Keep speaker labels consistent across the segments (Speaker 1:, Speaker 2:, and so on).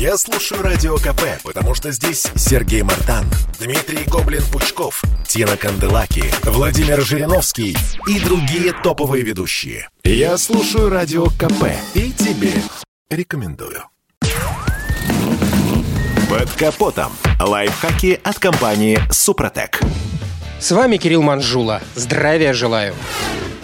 Speaker 1: Я слушаю Радио КП, потому что здесь Сергей Мартан, Дмитрий Гоблин-Пучков, Тина Канделаки, Владимир Жириновский и другие топовые ведущие. Я слушаю Радио КП и тебе рекомендую. Под капотом. Лайфхаки от компании «Супротек».
Speaker 2: С вами Кирилл Манжула. Здравия желаю.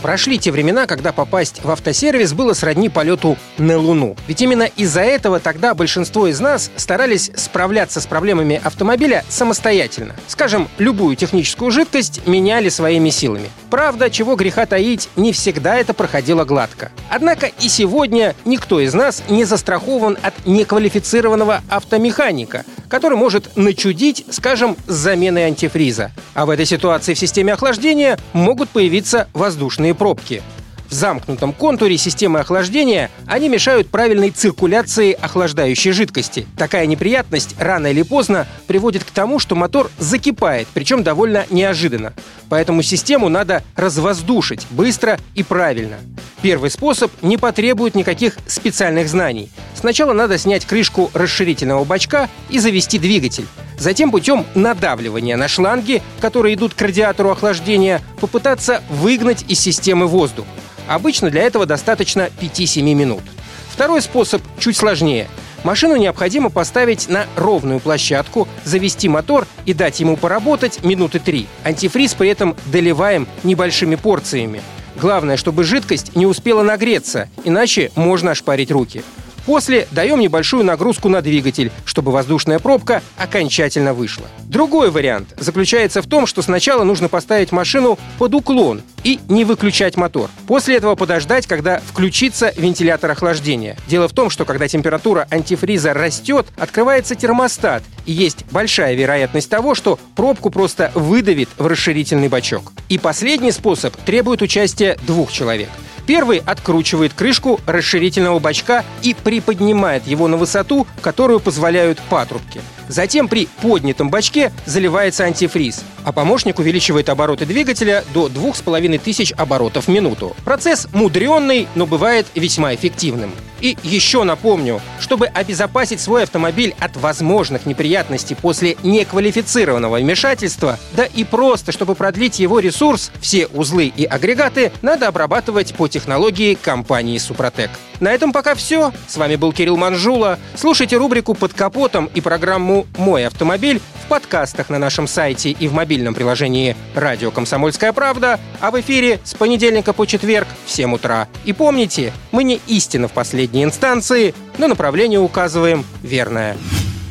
Speaker 2: Прошли те времена, когда попасть в автосервис было сродни полету на Луну. Ведь именно из-за этого тогда большинство из нас старались справляться с проблемами автомобиля самостоятельно. Скажем, любую техническую жидкость меняли своими силами. Правда, чего греха таить, не всегда это проходило гладко. Однако и сегодня никто из нас не застрахован от неквалифицированного автомеханика, который может начудить, скажем, с заменой антифриза. А в этой ситуации в системе охлаждения могут появиться воздушные пробки. В замкнутом контуре системы охлаждения они мешают правильной циркуляции охлаждающей жидкости. Такая неприятность рано или поздно приводит к тому, что мотор закипает, причем довольно неожиданно. Поэтому систему надо развоздушить быстро и правильно. Первый способ не потребует никаких специальных знаний. Сначала надо снять крышку расширительного бачка и завести двигатель. Затем путем надавливания на шланги, которые идут к радиатору охлаждения, попытаться выгнать из системы воздух. Обычно для этого достаточно 5-7 минут. Второй способ чуть сложнее. Машину необходимо поставить на ровную площадку, завести мотор и дать ему поработать минуты три. Антифриз при этом доливаем небольшими порциями. Главное, чтобы жидкость не успела нагреться, иначе можно ошпарить руки. После даем небольшую нагрузку на двигатель, чтобы воздушная пробка окончательно вышла. Другой вариант заключается в том, что сначала нужно поставить машину под уклон и не выключать мотор. После этого подождать, когда включится вентилятор охлаждения. Дело в том, что когда температура антифриза растет, открывается термостат, и есть большая вероятность того, что пробку просто выдавит в расширительный бачок. И последний способ требует участия двух человек. Первый откручивает крышку расширительного бачка и приподнимает его на высоту, которую позволяют патрубки. Затем при поднятом бачке заливается антифриз, а помощник увеличивает обороты двигателя до 2500 оборотов в минуту. Процесс мудренный, но бывает весьма эффективным. И еще напомню, чтобы обезопасить свой автомобиль от возможных неприятностей после неквалифицированного вмешательства, да и просто, чтобы продлить его ресурс, все узлы и агрегаты надо обрабатывать по технологии компании «Супротек». На этом пока все. С вами был Кирилл Манжула. Слушайте рубрику «Под капотом» и программу «Мой автомобиль» в подкастах на нашем сайте и в мобильном приложении «Радио Комсомольская правда», а в эфире с понедельника по четверг в 7 утра. И помните, мы не истина в последней инстанции, но направление указываем верное.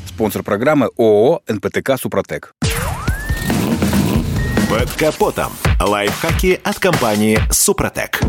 Speaker 3: Спонсор программы ООО «НПТК Супротек».
Speaker 1: Под капотом. Лайфхаки от компании «Супротек».